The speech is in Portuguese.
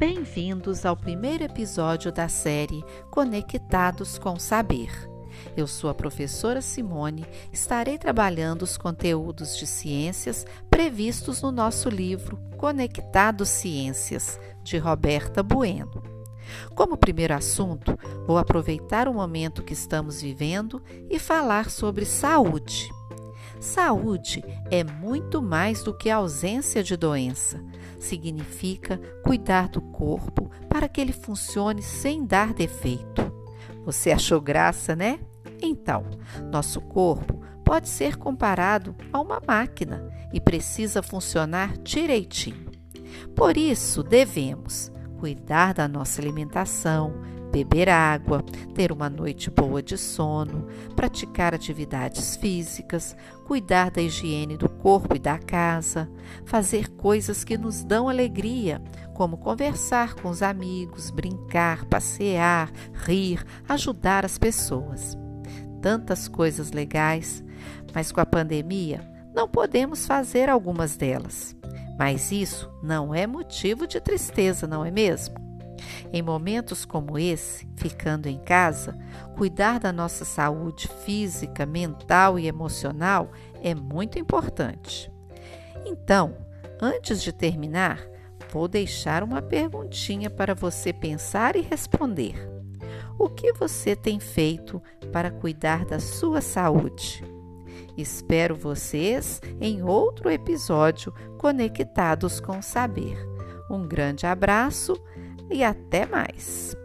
Bem-vindos ao primeiro episódio da série Conectados com Saber. Eu sou a professora Simone, estarei trabalhando os conteúdos de ciências previstos no nosso livro Conectados Ciências, de Roberta Bueno. Como primeiro assunto, vou aproveitar o momento que estamos vivendo e falar sobre saúde. Saúde é muito mais do que ausência de doença. Significa cuidar do corpo para que ele funcione sem dar defeito. Você achou graça, né? Então, nosso corpo pode ser comparado a uma máquina e precisa funcionar direitinho. Por isso, devemos cuidar da nossa alimentação, beber água, ter uma noite boa de sono, praticar atividades físicas, cuidar da higiene do corpo e da casa, fazer coisas que nos dão alegria, como conversar com os amigos, brincar, passear, rir, ajudar as pessoas. Tantas coisas legais, mas com a pandemia não podemos fazer algumas delas. Mas isso não é motivo de tristeza, não é mesmo? Em momentos como esse, ficando em casa, cuidar da nossa saúde física, mental e emocional é muito importante. Então, antes de terminar, vou deixar uma perguntinha para você pensar e responder. O que você tem feito para cuidar da sua saúde? Espero vocês em outro episódio conectados com saber. Um grande abraço e até mais!